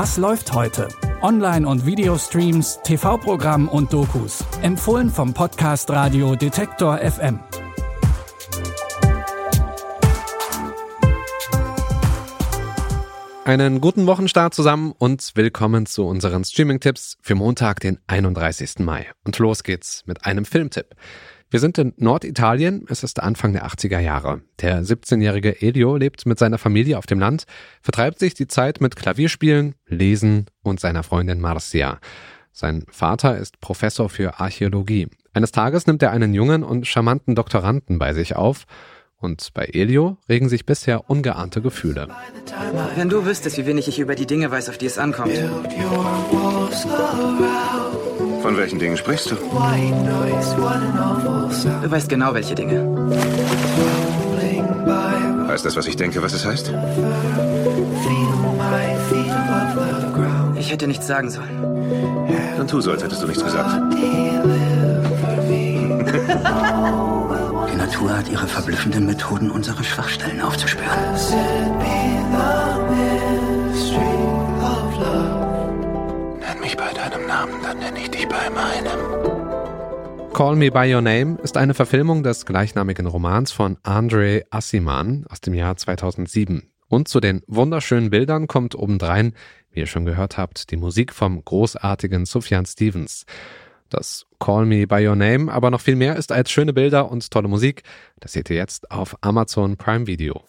Was läuft heute? Online- und Videostreams, TV-Programm und Dokus. Empfohlen vom Podcast Radio Detektor FM. Einen guten Wochenstart zusammen und willkommen zu unseren Streaming-Tipps für Montag, den 31. Mai. Und los geht's mit einem Filmtipp. Wir sind in Norditalien, es ist Anfang der 80er Jahre. Der 17-jährige Elio lebt mit seiner Familie auf dem Land, vertreibt sich die Zeit mit Klavierspielen, Lesen und seiner Freundin Marcia. Sein Vater ist Professor für Archäologie. Eines Tages nimmt er einen jungen und charmanten Doktoranden bei sich auf und bei Elio regen sich bisher ungeahnte Gefühle. Wenn du wüsstest, wie wenig ich über die Dinge weiß, auf die es ankommt. Von welchen Dingen sprichst du? Du weißt genau, welche Dinge. Heißt das, was ich denke, was es heißt? Ich hätte nichts sagen sollen. Dann tu so, als hättest du nichts gesagt. Die Natur hat ihre verblüffenden Methoden, unsere Schwachstellen aufzuspüren. Deinem Namen, dann nenne ich dich bei meinem. Call Me By Your Name ist eine Verfilmung des gleichnamigen Romans von Andre Assiman aus dem Jahr 2007. Und zu den wunderschönen Bildern kommt obendrein, wie ihr schon gehört habt, die Musik vom großartigen Sufjan Stevens. Das Call Me By Your Name aber noch viel mehr ist als schöne Bilder und tolle Musik. Das seht ihr jetzt auf Amazon Prime Video.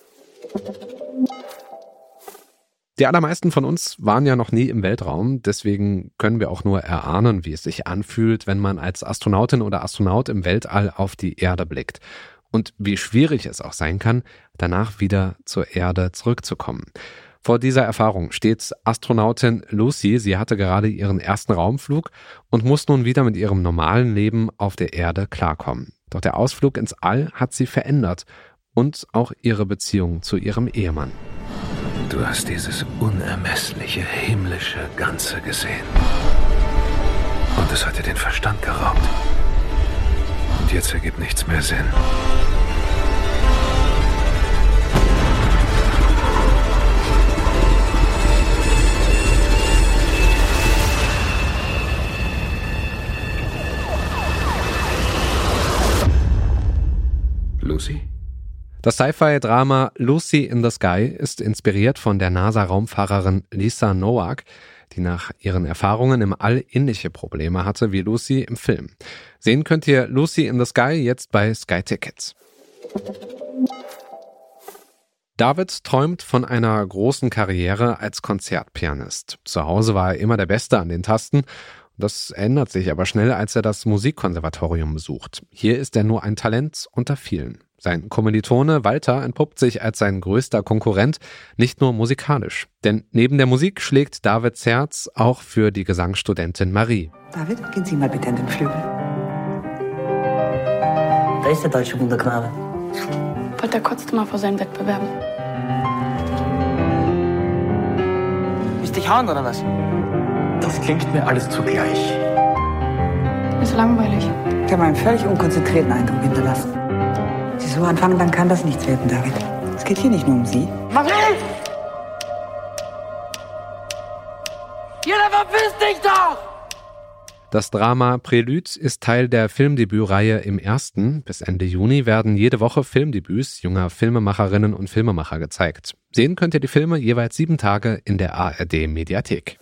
Die allermeisten von uns waren ja noch nie im Weltraum, deswegen können wir auch nur erahnen, wie es sich anfühlt, wenn man als Astronautin oder Astronaut im Weltall auf die Erde blickt und wie schwierig es auch sein kann, danach wieder zur Erde zurückzukommen. Vor dieser Erfahrung steht Astronautin Lucy. Sie hatte gerade ihren ersten Raumflug und muss nun wieder mit ihrem normalen Leben auf der Erde klarkommen. Doch der Ausflug ins All hat sie verändert und auch ihre Beziehung zu ihrem Ehemann. Du hast dieses unermessliche himmlische Ganze gesehen. Und es hat dir den Verstand geraubt. Und jetzt ergibt nichts mehr Sinn. Das Sci-Fi-Drama Lucy in the Sky ist inspiriert von der NASA-Raumfahrerin Lisa Nowak, die nach ihren Erfahrungen im All ähnliche Probleme hatte wie Lucy im Film. Sehen könnt ihr Lucy in the Sky jetzt bei Sky Tickets. David träumt von einer großen Karriere als Konzertpianist. Zu Hause war er immer der Beste an den Tasten. Das ändert sich aber schnell, als er das Musikkonservatorium besucht. Hier ist er nur ein Talent unter vielen. Sein Kommilitone Walter entpuppt sich als sein größter Konkurrent, nicht nur musikalisch. Denn neben der Musik schlägt Davids Herz auch für die Gesangsstudentin Marie. David, gehen Sie mal bitte an den Flügel. Da ist der deutsche Wunderknabe. Walter kotzte mal vor seinen Wettbewerben. Willst dich hauen oder was? Das klingt mir alles zugleich. Ist langweilig. Ich habe einen völlig unkonzentrierten Eindruck hinterlassen. Sie so anfangen, dann kann das nichts werden, David. Es geht hier nicht nur um Sie. Marie! Jeder verpiss dich doch! Das Drama Prelude ist Teil der Filmdebütreihe im ersten. Bis Ende Juni werden jede Woche Filmdebüts junger Filmemacherinnen und Filmemacher gezeigt. Sehen könnt ihr die Filme jeweils sieben Tage in der ARD Mediathek.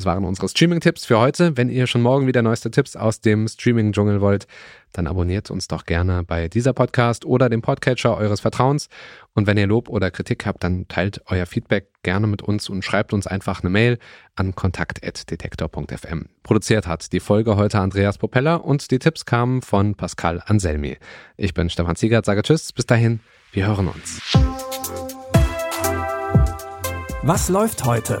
Das waren unsere Streaming-Tipps für heute. Wenn ihr schon morgen wieder neueste Tipps aus dem Streaming-Dschungel wollt, dann abonniert uns doch gerne bei dieser Podcast oder dem Podcatcher eures Vertrauens. Und wenn ihr Lob oder Kritik habt, dann teilt euer Feedback gerne mit uns und schreibt uns einfach eine Mail an kontakt.detektor.fm. Produziert hat die Folge heute Andreas Propeller und die Tipps kamen von Pascal Anselmi. Ich bin Stefan Ziegert, sage Tschüss, bis dahin, wir hören uns. Was läuft heute?